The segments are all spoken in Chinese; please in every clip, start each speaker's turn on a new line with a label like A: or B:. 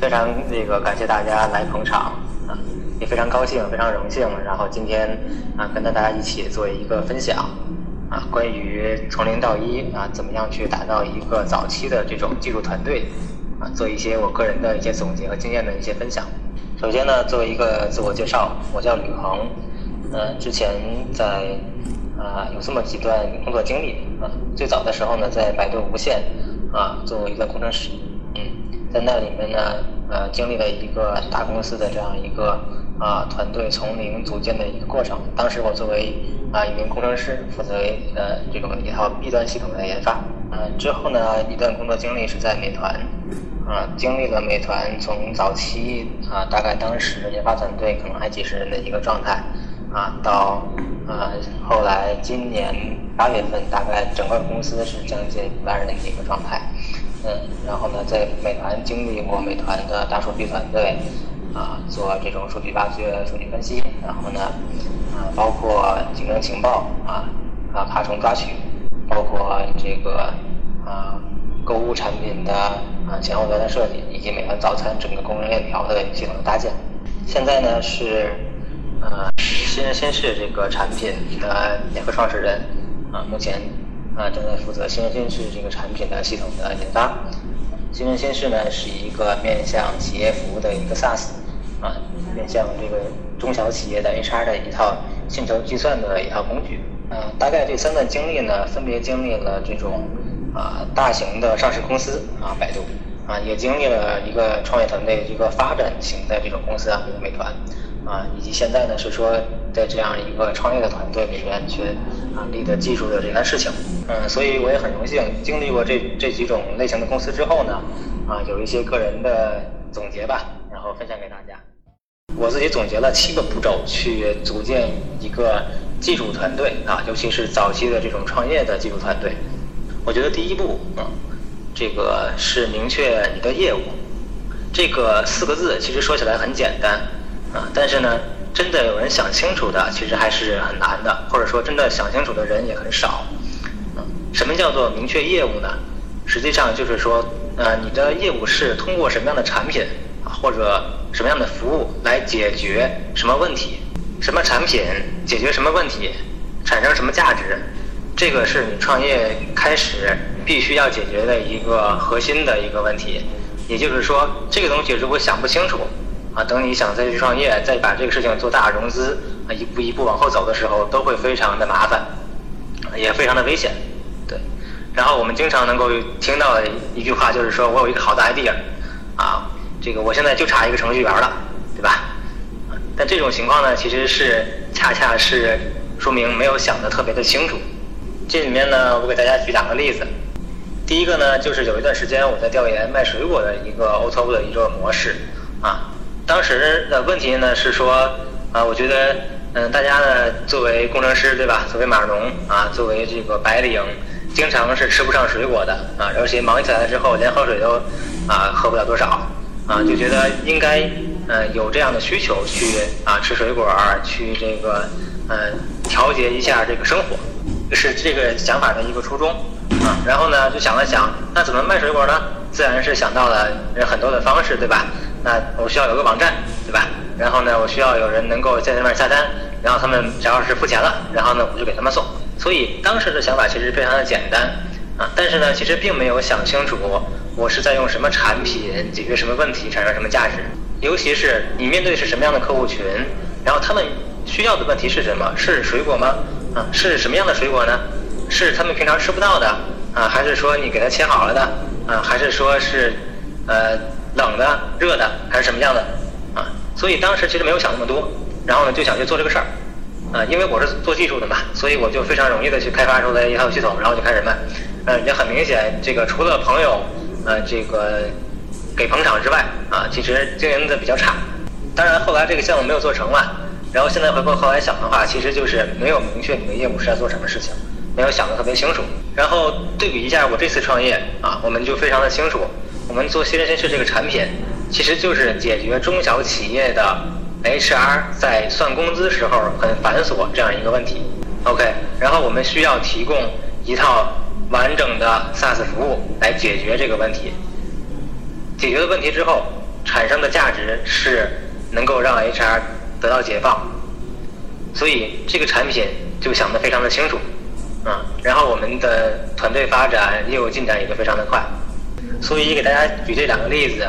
A: 非常那个感谢大家来捧场啊，也非常高兴，非常荣幸，然后今天啊跟大家一起做一个分享啊，关于从零到一啊，怎么样去打造一个早期的这种技术团队啊，做一些我个人的一些总结和经验的一些分享。首先呢，做一个自我介绍，我叫吕恒，呃，之前在啊有这么几段工作经历啊，最早的时候呢，在百度无线。啊，作为一个工程师，在那里面呢，呃，经历了一个大公司的这样一个啊团队从零组建的一个过程。当时我作为啊一名工程师，负责呃这种一套 B 端系统的研发。嗯，之后呢，一段工作经历是在美团，啊，经历了美团从早期啊大概当时研发团队可能还几十人的一个状态，啊，到啊后来今年。八月份大概整个公司是将近一万人的一个状态，嗯，然后呢，在美团经历过美团的大数据团队，啊，做这种数据挖掘、数据分析，然后呢，啊，包括竞争情报，啊，啊，爬虫抓取，包括这个啊，购物产品的啊前后端的设计，以及美团早餐整个供应链条的系统的搭建。现在呢是，呃，新人新事这个产品的联合创始人。啊，目前啊正在负责新人新事这个产品的系统的研发。新人新事呢是一个面向企业服务的一个 SaaS，啊，面向这个中小企业的 HR 的一套薪酬计算的一套工具。啊，大概这三段经历呢，分别经历了这种啊大型的上市公司啊，百度啊，也经历了一个创业团队一个发展型的这种公司啊，比如美团。啊，以及现在呢是说在这样一个创业的团队里面去啊立的技术的这件事情，嗯，所以我也很荣幸经历过这这几种类型的公司之后呢，啊有一些个人的总结吧，然后分享给大家。我自己总结了七个步骤去组建一个技术团队啊，尤其是早期的这种创业的技术团队。我觉得第一步啊，这个是明确你的业务，这个四个字其实说起来很简单。啊，但是呢，真的有人想清楚的，其实还是很难的，或者说真的想清楚的人也很少。什么叫做明确业务呢？实际上就是说，呃，你的业务是通过什么样的产品，或者什么样的服务来解决什么问题？什么产品解决什么问题，产生什么价值？这个是你创业开始必须要解决的一个核心的一个问题。也就是说，这个东西如果想不清楚。啊，等你想再去创业，再把这个事情做大融资，啊，一步一步往后走的时候，都会非常的麻烦，也非常的危险，对。然后我们经常能够听到的一句话就是说，我有一个好的 idea，啊，这个我现在就差一个程序员了，对吧？但这种情况呢，其实是恰恰是说明没有想的特别的清楚。这里面呢，我给大家举两个例子。第一个呢，就是有一段时间我在调研卖水果的一个 O2O 的一个模式，啊。当时的问题呢是说，啊，我觉得，嗯，大家呢作为工程师对吧，作为码农啊，作为这个白领，经常是吃不上水果的啊，而且忙起来之后连喝水都啊喝不了多少啊，就觉得应该嗯有这样的需求去啊吃水果，去这个嗯调节一下这个生活，是这个想法的一个初衷啊。然后呢就想了想，那怎么卖水果呢？自然是想到了很多的方式对吧？那我需要有个网站，对吧？然后呢，我需要有人能够在那边下单，然后他们只要是付钱了，然后呢，我就给他们送。所以当时的想法其实非常的简单啊，但是呢，其实并没有想清楚我是在用什么产品解决什么问题，产生什么价值。尤其是你面对是什么样的客户群，然后他们需要的问题是什么？是水果吗？啊，是什么样的水果呢？是他们平常吃不到的啊，还是说你给他切好了的啊？还是说是呃？冷的、热的还是什么样的啊？所以当时其实没有想那么多，然后呢就想去做这个事儿，啊，因为我是做技术的嘛，所以我就非常容易的去开发出来一套系统，然后就开始卖。呃，也很明显，这个除了朋友，呃，这个给捧场之外，啊，其实经营的比较差。当然后来这个项目没有做成嘛，然后现在回过头来想的话，其实就是没有明确你的业务是在做什么事情，没有想得特别清楚。然后对比一下我这次创业啊，我们就非常的清楚，我们做新人新事这个产品，其实就是解决中小企业的 HR 在算工资时候很繁琐这样一个问题。OK，然后我们需要提供一套完整的 SaaS 服务来解决这个问题。解决了问题之后，产生的价值是能够让 HR 得到解放，所以这个产品就想得非常的清楚，啊，然后我们的团队发展、业务进展也就非常的快，所以给大家举这两个例子，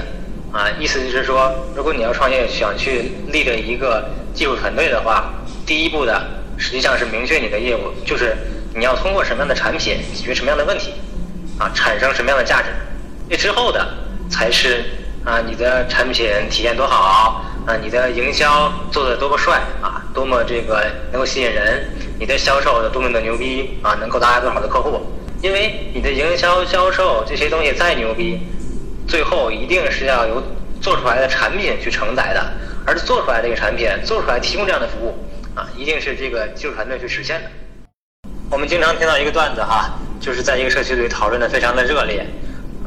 A: 啊，意思就是说，如果你要创业想去立的一个技术团队的话，第一步的实际上是明确你的业务，就是你要通过什么样的产品解决什么样的问题，啊，产生什么样的价值，这之后的。才是啊，你的产品体验多好啊，你的营销做的多么帅啊，多么这个能够吸引人，你的销售多么的牛逼啊，能够拉多少的客户？因为你的营销、销售这些东西再牛逼，最后一定是要由做出来的产品去承载的，而做出来这个产品，做出来提供这样的服务啊，一定是这个技术团队去实现的。我们经常听到一个段子哈，就是在一个社区里讨论的非常的热烈。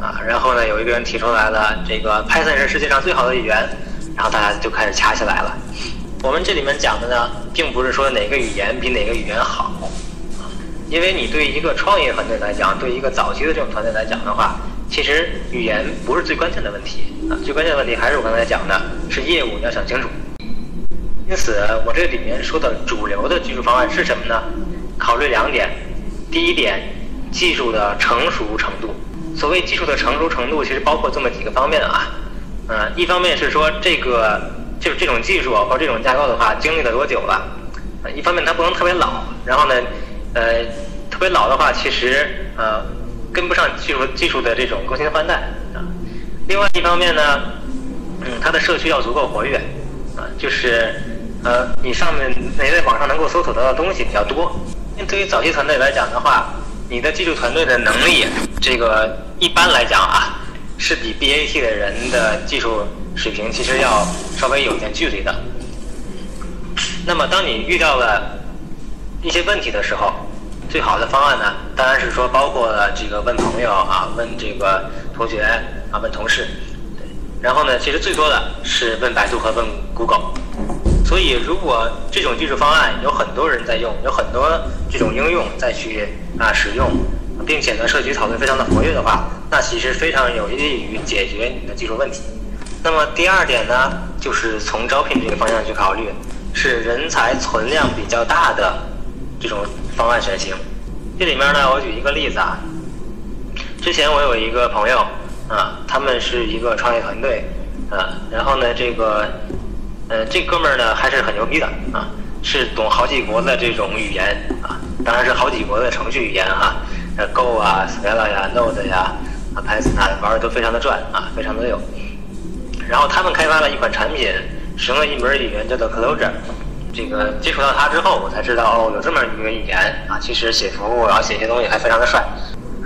A: 啊，然后呢，有一个人提出来了，这个 Python 是世界上最好的语言，然后大家就开始掐起来了。我们这里面讲的呢，并不是说哪个语言比哪个语言好，因为你对一个创业团队来讲，对一个早期的这种团队来讲的话，其实语言不是最关键的问题啊，最关键的问题还是我刚才讲的，是业务你要想清楚。因此，我这里面说的主流的技术方案是什么呢？考虑两点，第一点，技术的成熟程度。所谓技术的成熟程度，其实包括这么几个方面啊，嗯，一方面是说这个就是这种技术或这种架构的话，经历了多久了，啊，一方面它不能特别老，然后呢，呃，特别老的话，其实呃跟不上技术技术的这种更新换代啊。另外一方面呢，嗯，它的社区要足够活跃，啊，就是呃你上面你在网上能够搜索到的东西比较多。对于早期团队来讲的话。你的技术团队的能力，这个一般来讲啊，是比 BAT 的人的技术水平其实要稍微有点距离的。那么，当你遇到了一些问题的时候，最好的方案呢，当然是说包括了这个问朋友啊，问这个同学啊，问同事，对。然后呢，其实最多的是问百度和问 Google。所以，如果这种技术方案有很多人在用，有很多这种应用再去啊使用，并且呢社区讨论非常的活跃的话，那其实非常有利于解决你的技术问题。那么第二点呢，就是从招聘这个方向去考虑，是人才存量比较大的这种方案选型。这里面呢，我举一个例子啊，之前我有一个朋友啊，他们是一个创业团队啊，然后呢这个。呃，这哥们儿呢还是很牛逼的啊，是懂好几国的这种语言啊，当然是好几国的程序语言哈，，Go 啊，Scala 呀，Node 呀，啊，Python 啊，玩的都非常的转啊，非常的溜。然后他们开发了一款产品，使用了一门语言叫做 Clojure。这个接触到它之后，我才知道哦，有这么一个语言啊，其实写服务然后写一些东西还非常的帅，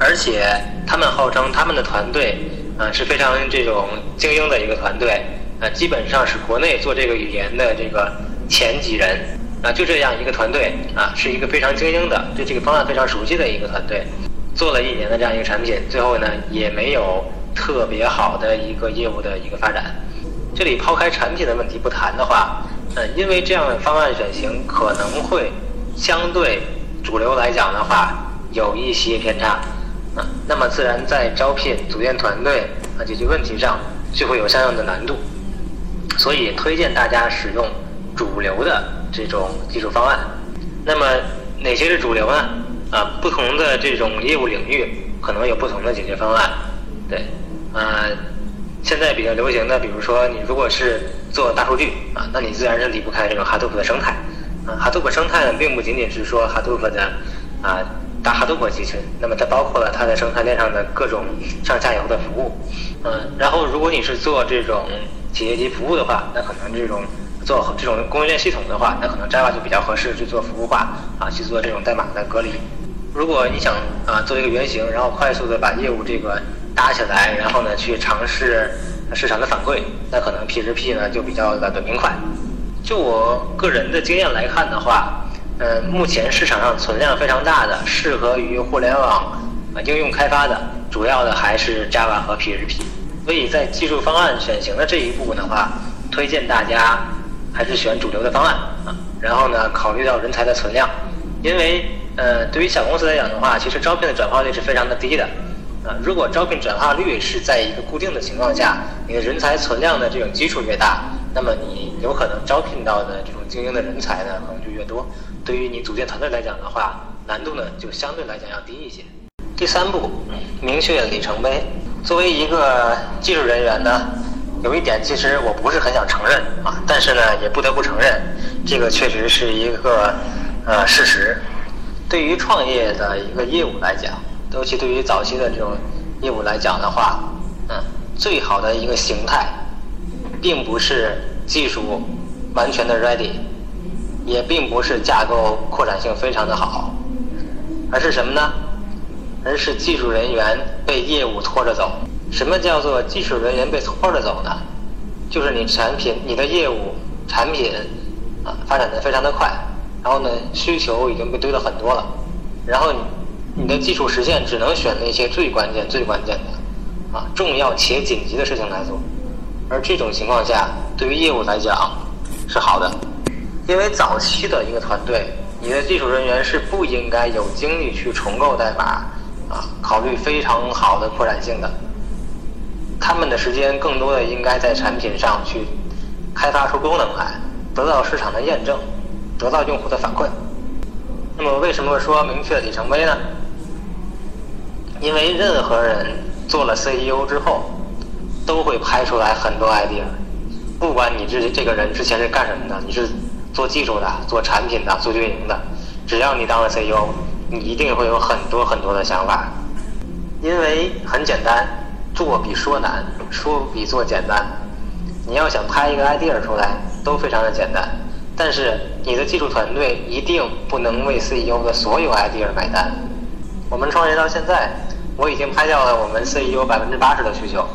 A: 而且他们号称他们的团队啊是非常这种精英的一个团队。啊，基本上是国内做这个语言的这个前几人啊，就这样一个团队啊，是一个非常精英的，对这个方案非常熟悉的一个团队，做了一年的这样一个产品，最后呢也没有特别好的一个业务的一个发展。这里抛开产品的问题不谈的话，呃，因为这样的方案选型可能会相对主流来讲的话有一些偏差啊，那么自然在招聘、组建团队啊解决问题上就会有相应的难度。所以推荐大家使用主流的这种技术方案。那么哪些是主流呢？啊，不同的这种业务领域可能有不同的解决方案。对，啊，现在比较流行的，比如说你如果是做大数据啊，那你自然是离不开这种 Hadoop 的生态。啊，Hadoop 生态呢，并不仅仅是说 Hadoop 的啊大 Hadoop 集群，那么它包括了它在生态链上的各种上下游的服务。嗯，然后如果你是做这种企业级服务的话，那可能这种做这种供应链系统的话，那可能 Java 就比较合适去做服务化啊，去做这种代码的隔离。如果你想啊做一个原型，然后快速的把业务这个搭起来，然后呢去尝试市场的反馈，那可能 P 十 P 呢就比较的短平快。就我个人的经验来看的话，呃，目前市场上存量非常大的，适合于互联网啊应用开发的，主要的还是 Java 和 P 十 P。所以在技术方案选型的这一步的话，推荐大家还是选主流的方案啊。然后呢，考虑到人才的存量，因为呃，对于小公司来讲的话，其实招聘的转化率是非常的低的啊。如果招聘转化率是在一个固定的情况下，你的人才存量的这种基数越大，那么你有可能招聘到的这种精英的人才呢，可能就越多。对于你组建团队来讲的话，难度呢就相对来讲要低一些。第三步，明确里程碑。作为一个技术人员呢。有一点，其实我不是很想承认啊，但是呢，也不得不承认，这个确实是一个呃事实。对于创业的一个业务来讲，尤其对于早期的这种业务来讲的话，嗯，最好的一个形态，并不是技术完全的 ready，也并不是架构扩展性非常的好，而是什么呢？而是技术人员被业务拖着走。什么叫做技术人员被拖着走呢？就是你产品、你的业务、产品啊发展的非常的快，然后呢需求已经被堆了很多了，然后你你的技术实现只能选那些最关键、最关键的啊重要且紧急的事情来做，而这种情况下对于业务来讲是好的，因为早期的一个团队，你的技术人员是不应该有精力去重构代码啊，考虑非常好的扩展性的。他们的时间更多的应该在产品上去开发出功能来，得到市场的验证，得到用户的反馈。那么为什么说明确里程碑呢？因为任何人做了 CEO 之后，都会拍出来很多 idea。不管你这这个人之前是干什么的，你是做技术的、做产品的、做运营的，只要你当了 CEO，你一定会有很多很多的想法。因为很简单。做比说难，说比做简单。你要想拍一个 idea 出来，都非常的简单。但是你的技术团队一定不能为 CEO 的所有 idea 买单。我们创业到现在，我已经拍掉了我们 CEO 百分之八十的需求。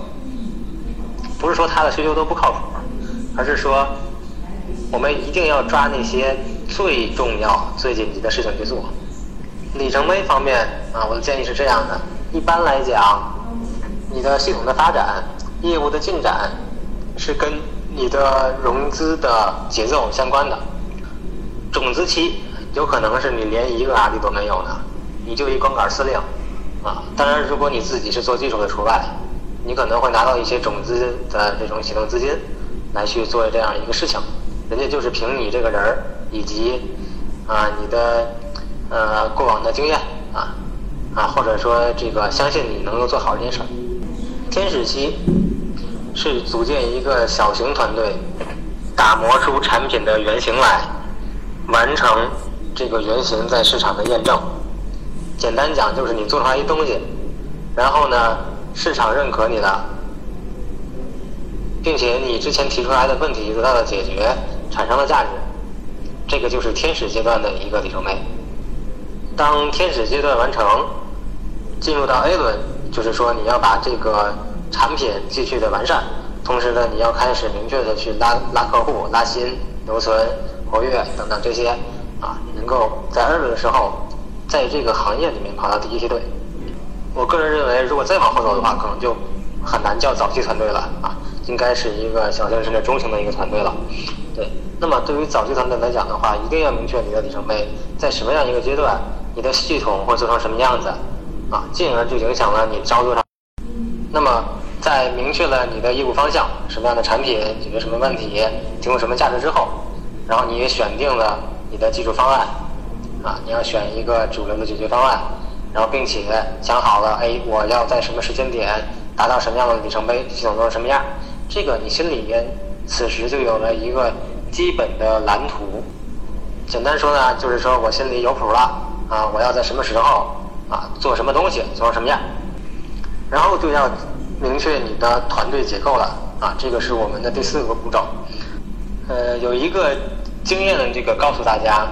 A: 不是说他的需求都不靠谱，而是说我们一定要抓那些最重要、最紧急的事情去做。里程碑方面啊，我的建议是这样的：一般来讲。你的系统的发展、业务的进展，是跟你的融资的节奏相关的。种子期有可能是你连一个案例都没有的，你就一光杆司令，啊，当然如果你自己是做技术的除外，你可能会拿到一些种子的这种启动资金，来去做这样一个事情。人家就是凭你这个人儿以及啊你的呃过往的经验啊啊，或者说这个相信你能够做好这件事儿。天使期是组建一个小型团队，打磨出产品的原型来，完成这个原型在市场的验证。简单讲就是你做出来一东西，然后呢市场认可你了，并且你之前提出来的问题得到了解决，产生了价值，这个就是天使阶段的一个里程碑。当天使阶段完成，进入到 A 轮。就是说，你要把这个产品继续的完善，同时呢，你要开始明确的去拉拉客户、拉新、留存、活跃等等这些，啊，能够在二轮的时候，在这个行业里面跑到第一梯队。我个人认为，如果再往后走的话，可能就很难叫早期团队了啊，应该是一个小型甚至中型的一个团队了。对，那么对于早期团队来讲的话，一定要明确你的里程碑，在什么样一个阶段，你的系统会做成什么样子。啊，进而就影响了你招多少。那么，在明确了你的业务方向，什么样的产品解决什么问题，提供什么价值之后，然后你也选定了你的技术方案，啊，你要选一个主流的解决方案，然后并且想好了，哎，我要在什么时间点达到什么样的里程碑，系统做成什么样，这个你心里面此时就有了一个基本的蓝图。简单说呢，就是说我心里有谱了，啊，我要在什么时候。啊，做什么东西，做成什么样，然后就要明确你的团队结构了啊，这个是我们的第四个步骤。呃，有一个经验的这个告诉大家，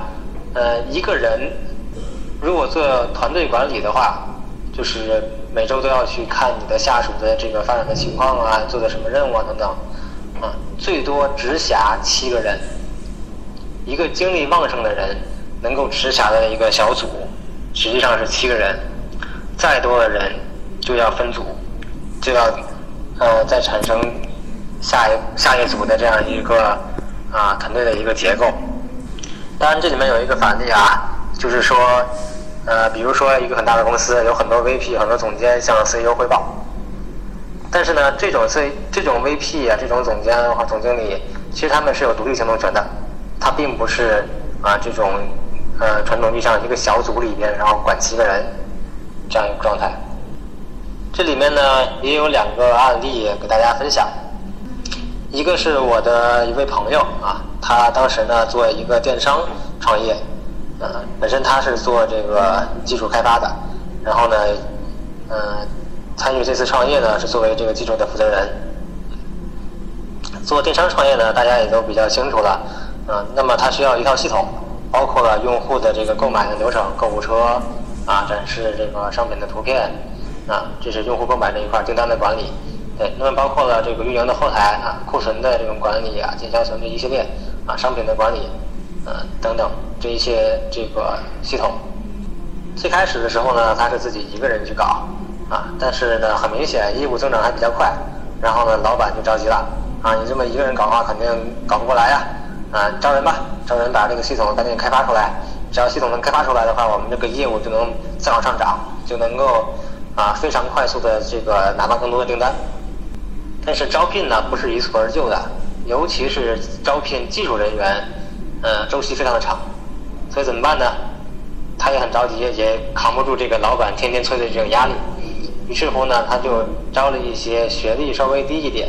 A: 呃，一个人如果做团队管理的话，就是每周都要去看你的下属的这个发展的情况啊，做的什么任务啊等等，啊，最多直辖七个人。一个精力旺盛的人能够直辖的一个小组，实际上是七个人。再多的人就要分组，就要呃再产生下一下一组的这样一个啊团队的一个结构。当然，这里面有一个反例啊，就是说。呃，比如说一个很大的公司，有很多 VP、很多总监向 CEO 汇报。但是呢，这种 C、这种 VP 啊，这种总监或总经理，其实他们是有独立行动权的，他并不是啊这种呃传统意义上一个小组里边，然后管七个人这样一个状态。这里面呢也有两个案例给大家分享，一个是我的一位朋友啊，他当时呢做一个电商创业。呃，本身他是做这个技术开发的，然后呢，呃，参与这次创业呢是作为这个技术的负责人。做电商创业呢，大家也都比较清楚了，嗯，那么它需要一套系统，包括了用户的这个购买的流程、购物车啊，展示这个商品的图片啊，这是用户购买这一块订单的管理。对，那么包括了这个运营的后台啊，库存的这种管理啊，经销存这一系列啊，商品的管理。呃，等等，这一些这个系统，最开始的时候呢，他是自己一个人去搞，啊，但是呢，很明显业务增长还比较快，然后呢，老板就着急了，啊，你这么一个人搞的话，肯定搞不过来呀，啊，招人吧，招人把这个系统赶紧开发出来，只要系统能开发出来的话，我们这个业务就能再往上涨，就能够啊非常快速的这个拿到更多的订单。但是招聘呢，不是一蹴而就的，尤其是招聘技术人员。呃，周期非常的长，所以怎么办呢？他也很着急，也扛不住这个老板天天催的这种压力。于是乎呢，他就招了一些学历稍微低一点，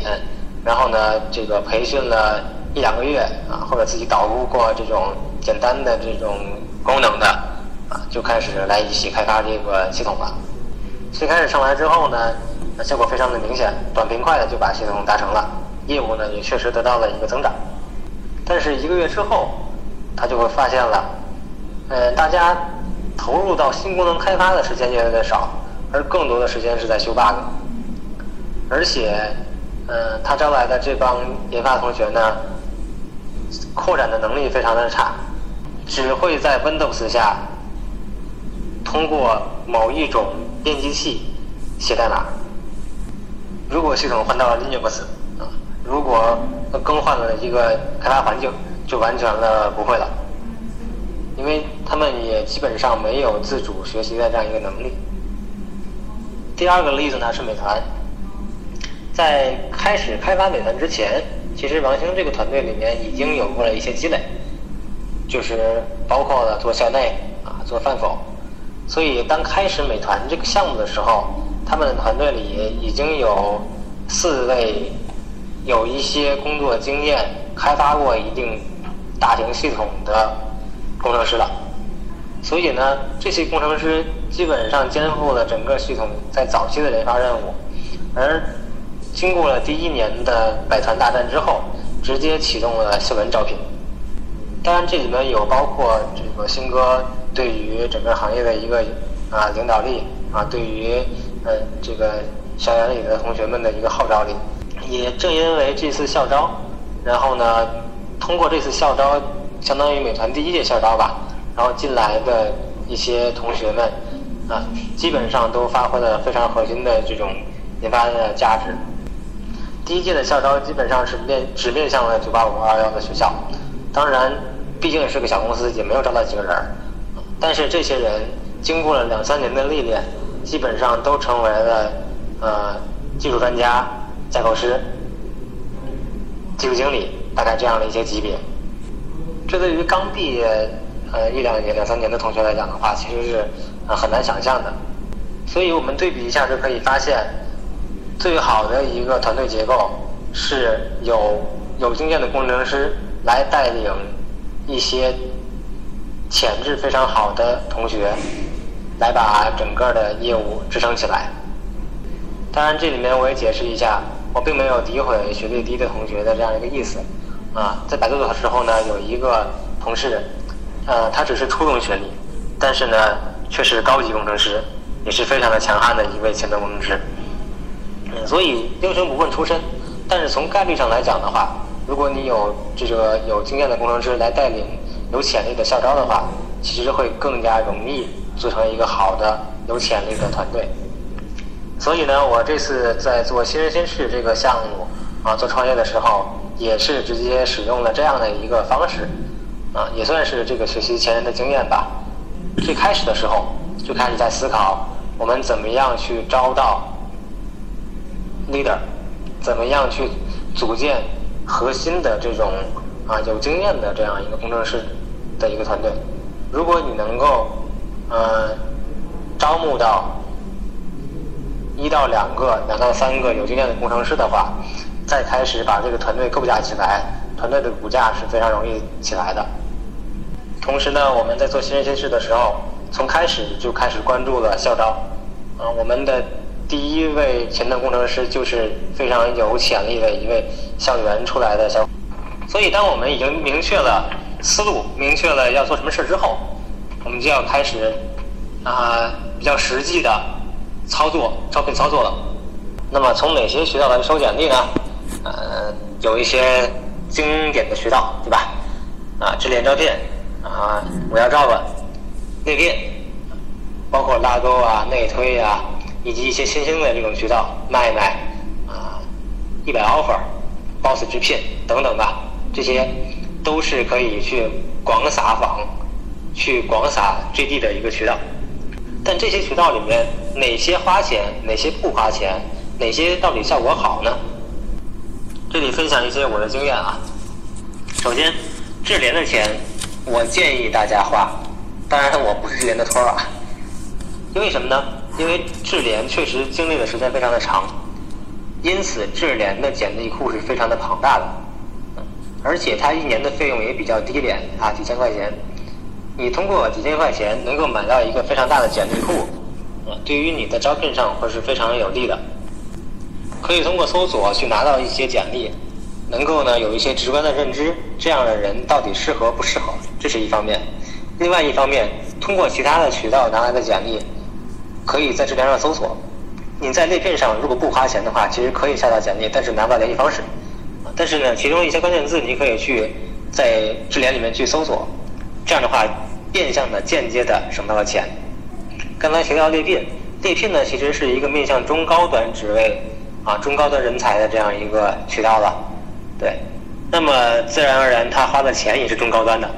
A: 然后呢，这个培训了一两个月啊，或者自己捣鼓过这种简单的这种功能的啊，就开始来一起开发这个系统了。最开始上来之后呢，效果非常的明显，短平快的就把系统达成了，业务呢也确实得到了一个增长。但是一个月之后，他就会发现了，呃，大家投入到新功能开发的时间越来越少，而更多的时间是在修 bug。而且，呃，他招来的这帮研发同学呢，扩展的能力非常的差，只会在 Windows 下通过某一种编辑器写代码。如果系统换到了 Linux，如果更换了一个开发环境，就完全了不会了，因为他们也基本上没有自主学习的这样一个能力。第二个例子呢是美团，在开始开发美团之前，其实王兴这个团队里面已经有过了一些积累，就是包括了做校内啊，做饭否，所以当开始美团这个项目的时候，他们的团队里已经有四位。有一些工作经验，开发过一定大型系统的工程师了，所以呢，这些工程师基本上肩负了整个系统在早期的研发任务，而经过了第一年的百团大战之后，直接启动了新闻招聘。当然，这里面有包括这个新哥对于整个行业的一个啊领导力啊，对于呃这个校园里的同学们的一个号召力。也正因为这次校招，然后呢，通过这次校招，相当于美团第一届校招吧，然后进来的一些同学们，啊，基本上都发挥了非常核心的这种研发的价值。第一届的校招基本上是面只面向了985、221的学校，当然，毕竟是个小公司，也没有招到几个人儿，但是这些人经过了两三年的历练，基本上都成为了呃技术专家。架构师、技术经理，大概这样的一些级别。这对于刚毕业呃一两年、两三年的同学来讲的话，其实是呃很难想象的。所以我们对比一下就可以发现，最好的一个团队结构是有有经验的工程师来带领一些潜质非常好的同学，来把整个的业务支撑起来。当然，这里面我也解释一下。我并没有诋毁学历低的同学的这样一个意思，啊，在百度的时候呢，有一个同事，呃，他只是初中学历，但是呢，却是高级工程师，也是非常的强悍的一位前端工程师。嗯，所以英雄不问出身，但是从概率上来讲的话，如果你有这个有经验的工程师来带领有潜力的校招的话，其实会更加容易组成一个好的有潜力的团队。所以呢，我这次在做新人新事这个项目啊，做创业的时候，也是直接使用了这样的一个方式，啊，也算是这个学习前人的经验吧。最开始的时候就开始在思考，我们怎么样去招到 leader，怎么样去组建核心的这种啊有经验的这样一个工程师的一个团队。如果你能够呃招募到。一到两个、两到三个有经验的工程师的话，再开始把这个团队构架起来，团队的骨架是非常容易起来的。同时呢，我们在做新人新事的时候，从开始就开始关注了校招。啊，我们的第一位前端工程师就是非常有潜力的一位校园出来的小。所以，当我们已经明确了思路、明确了要做什么事之后，我们就要开始啊比较实际的。操作招聘操作了，那么从哪些渠道来收简历呢？呃，有一些经典的渠道，对吧？啊，智联招聘啊，我要 job，内聘，包括拉钩啊、内推啊，以及一些新兴的这种渠道，卖卖啊，一百 offer，boss 直聘等等吧，这些都是可以去广撒网、去广撒 JD 的一个渠道。但这些渠道里面，哪些花钱，哪些不花钱，哪些到底效果好呢？这里分享一些我的经验啊。首先，智联的钱，我建议大家花。当然，我不是智联的托儿啊。因为什么呢？因为智联确实经历的时间非常的长，因此智联的简历库是非常的庞大的，而且它一年的费用也比较低廉啊，几千块钱。你通过几千块钱能够买到一个非常大的简历库，啊，对于你的招聘上会是非常有利的。可以通过搜索去拿到一些简历，能够呢有一些直观的认知，这样的人到底适合不适合，这是一方面。另外一方面，通过其他的渠道拿来的简历，可以在智联上搜索。你在内聘上如果不花钱的话，其实可以下到简历，但是拿不到联系方式。但是呢，其中一些关键字你可以去在智联里面去搜索。这样的话，变相的、间接的省到了钱。刚才提到猎聘，猎聘呢其实是一个面向中高端职位啊、中高端人才的这样一个渠道了，对。那么自然而然，他花的钱也是中高端的。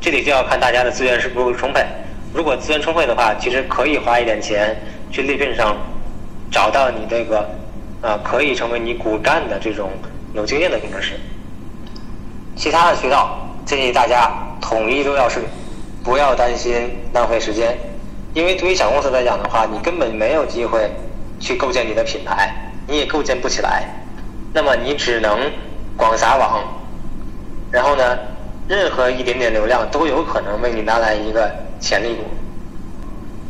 A: 这里就要看大家的资源是不是充沛。如果资源充沛的话，其实可以花一点钱去猎聘上找到你这个啊可以成为你骨干的这种有经验的工程师。其他的渠道。建议大家统一都要睡，不要担心浪费时间，因为对于小公司来讲的话，你根本没有机会去构建你的品牌，你也构建不起来，那么你只能广撒网，然后呢，任何一点点流量都有可能为你拿来一个潜力股。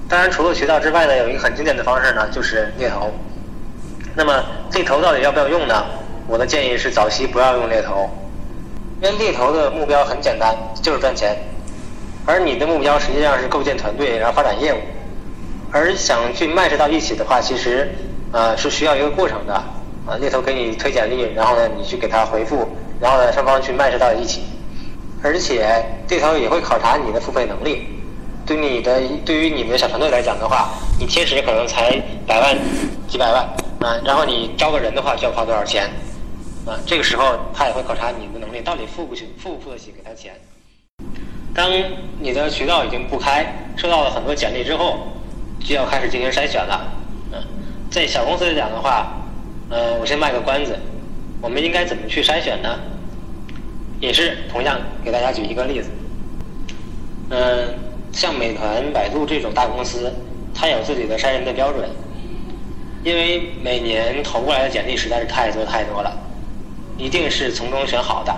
A: 当然，除了渠道之外呢，有一个很经典的方式呢，就是猎头。那么猎头到底要不要用呢？我的建议是早期不要用猎头。因为猎头的目标很简单，就是赚钱，而你的目标实际上是构建团队，然后发展业务。而想去卖射到一起的话，其实，呃，是需要一个过程的。啊，猎头给你推简历，然后呢，你去给他回复，然后呢，双方去卖射到一起。而且猎头也会考察你的付费能力。对你的，对于你们的小团队来讲的话，你天时可能才百万、几百万啊，然后你招个人的话，就要花多少钱？啊，这个时候他也会考察你的能力，到底付不起，付不付得起给他钱。当你的渠道已经不开，收到了很多简历之后，就要开始进行筛选了。嗯，在小公司来讲的话，呃，我先卖个关子，我们应该怎么去筛选呢？也是同样给大家举一个例子。嗯，像美团、百度这种大公司，它有自己的筛人的标准，因为每年投过来的简历实在是太多太多了。一定是从中选好的，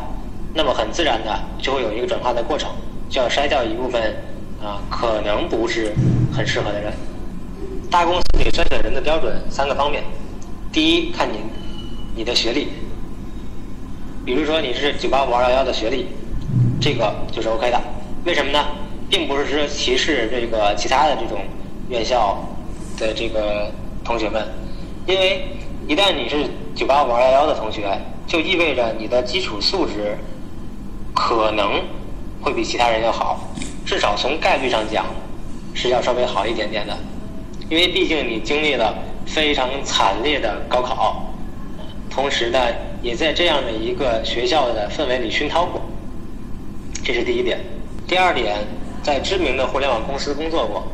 A: 那么很自然的就会有一个转化的过程，就要筛掉一部分啊可能不是很适合的人。大公司里筛选人的标准三个方面：第一，看你你的学历，比如说你是九八五二幺幺的学历，这个就是 OK 的。为什么呢？并不是说歧视这个其他的这种院校的这个同学们，因为一旦你是九八五二幺幺的同学，就意味着你的基础素质可能会比其他人要好，至少从概率上讲是要稍微好一点点的，因为毕竟你经历了非常惨烈的高考，同时呢也在这样的一个学校的氛围里熏陶过，这是第一点。第二点，在知名的互联网公司工作过，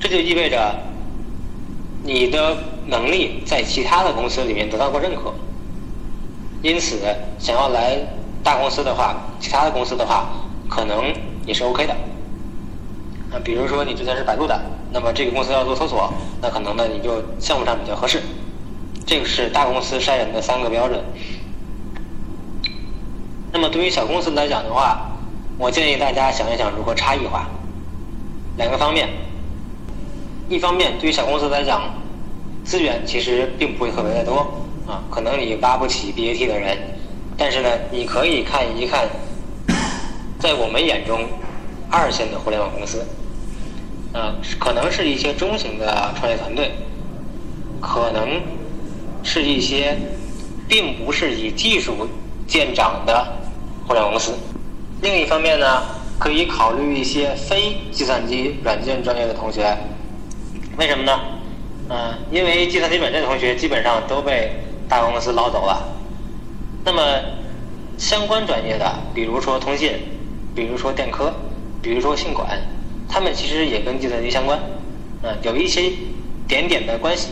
A: 这就意味着你的能力在其他的公司里面得到过认可，因此想要来大公司的话，其他的公司的话，可能也是 OK 的。那，比如说你之前是百度的，那么这个公司要做搜索，那可能呢你就项目上比较合适。这个是大公司筛人的三个标准。那么对于小公司来讲的话，我建议大家想一想如何差异化。两个方面，一方面对于小公司来讲，资源其实并不会特别的多啊，可能你挖不起 BAT 的人，但是呢，你可以看一看，在我们眼中二线的互联网公司，啊，可能是一些中型的创业团队，可能是一些并不是以技术见长的互联网公司。另一方面呢，可以考虑一些非计算机软件专业的同学，为什么呢？嗯，因为计算机软件的同学基本上都被大公司捞走了。那么，相关专业的，比如说通信，比如说电科，比如说信管，他们其实也跟计算机相关，嗯，有一些点点的关系。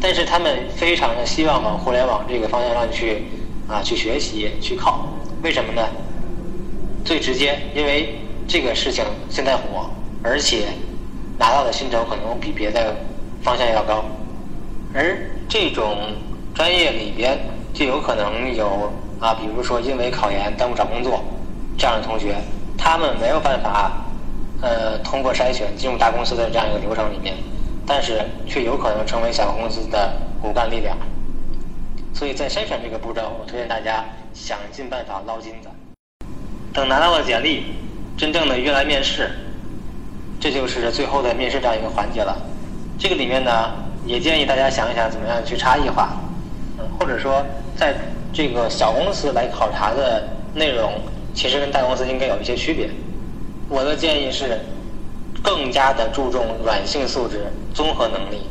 A: 但是他们非常的希望往互联网这个方向上去啊去学习去靠，为什么呢？最直接，因为这个事情现在火，而且拿到的薪酬可能比别的方向要高，而这种专业里边就有可能有啊，比如说因为考研耽误找工作这样的同学，他们没有办法呃通过筛选进入大公司的这样一个流程里面，但是却有可能成为小公司的骨干力量，所以在筛选这个步骤，我推荐大家想尽办法捞金子。等拿到了简历，真正的约来面试，这就是最后的面试这样一个环节了。这个里面呢，也建议大家想一想怎么样去差异化，或者说在这个小公司来考察的内容，其实跟大公司应该有一些区别。我的建议是，更加的注重软性素质、综合能力，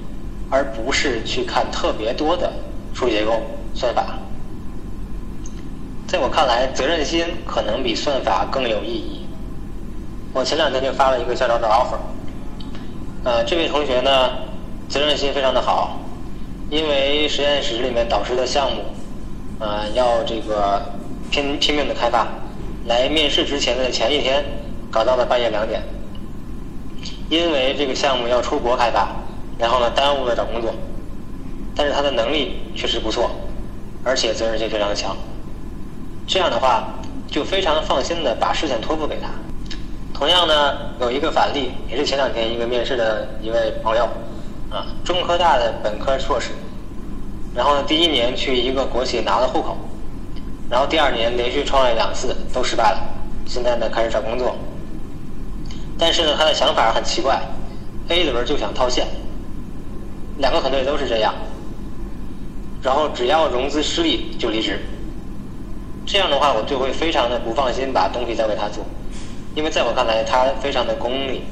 A: 而不是去看特别多的数据结构、算法。在我看来，责任心可能比算法更有意义。我前两天就发了一个校招的 offer，呃，这位同学呢，责任心非常的好，因为实验室里面导师的项目，呃，要这个拼拼命的开发，来面试之前的前一天，搞到了半夜两点，因为这个项目要出国开发，然后呢耽误了找工作，但是他的能力确实不错，而且责任心非常的强。这样的话，就非常放心的把事情托付给他。同样呢，有一个反例，也是前两天一个面试的一位朋友，啊，中科大的本科硕士，然后呢，第一年去一个国企拿了户口，然后第二年连续创业两次都失败了，现在呢开始找工作，但是呢他的想法很奇怪，A 轮就想套现，两个团队都是这样，然后只要融资失利就离职。这样的话，我就会非常的不放心把东西交给他做，因为在我看来，他非常的功利。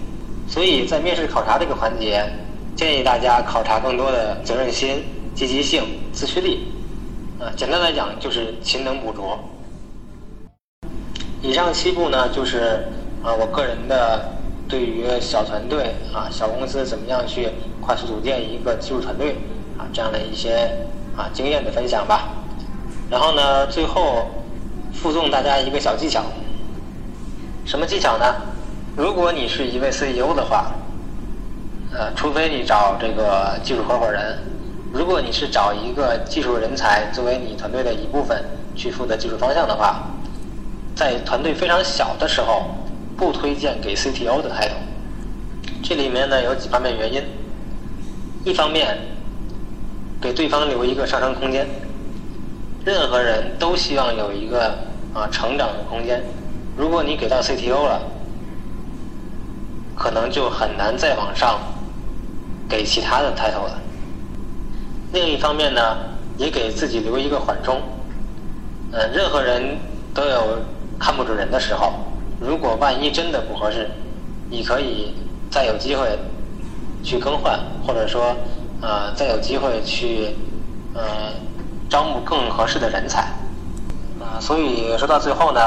A: 所以在面试考察这个环节，建议大家考察更多的责任心、积极性、自驱力。啊，简单来讲就是勤能补拙。以上七步呢，就是啊我个人的对于小团队啊小公司怎么样去快速组建一个技术团队啊这样的一些啊经验的分享吧。然后呢，最后。附送大家一个小技巧，什么技巧呢？如果你是一位 CEO 的话，呃，除非你找这个技术合伙人，如果你是找一个技术人才作为你团队的一部分去负责技术方向的话，在团队非常小的时候，不推荐给 CTO 的 title。这里面呢有几方面原因，一方面给对方留一个上升空间。任何人都希望有一个啊成长的空间。如果你给到 CTO 了，可能就很难再往上给其他的 title 了。另一方面呢，也给自己留一个缓冲。呃，任何人都有看不准人的时候，如果万一真的不合适，你可以再有机会去更换，或者说呃再有机会去呃招募更合适的人才。啊，所以说到最后呢，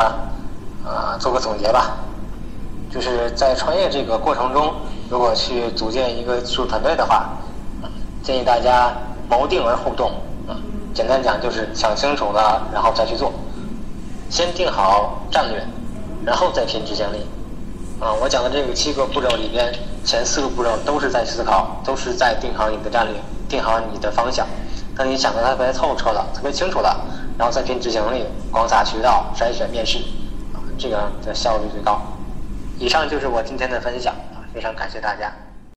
A: 啊做个总结吧，就是在创业这个过程中，如果去组建一个技术团队的话，建议大家。谋定而后动，啊，简单讲就是想清楚了，然后再去做。先定好战略，然后再拼执行力。啊，我讲的这个七个步骤里边，前四个步骤都是在思考，都是在定好你的战略，定好你的方向。等你想的特别透彻了，特别清楚了，然后再拼执行力，广撒渠道，筛选面试，啊，这个的效率最高。以上就是我今天的分享，啊，非常感谢大家。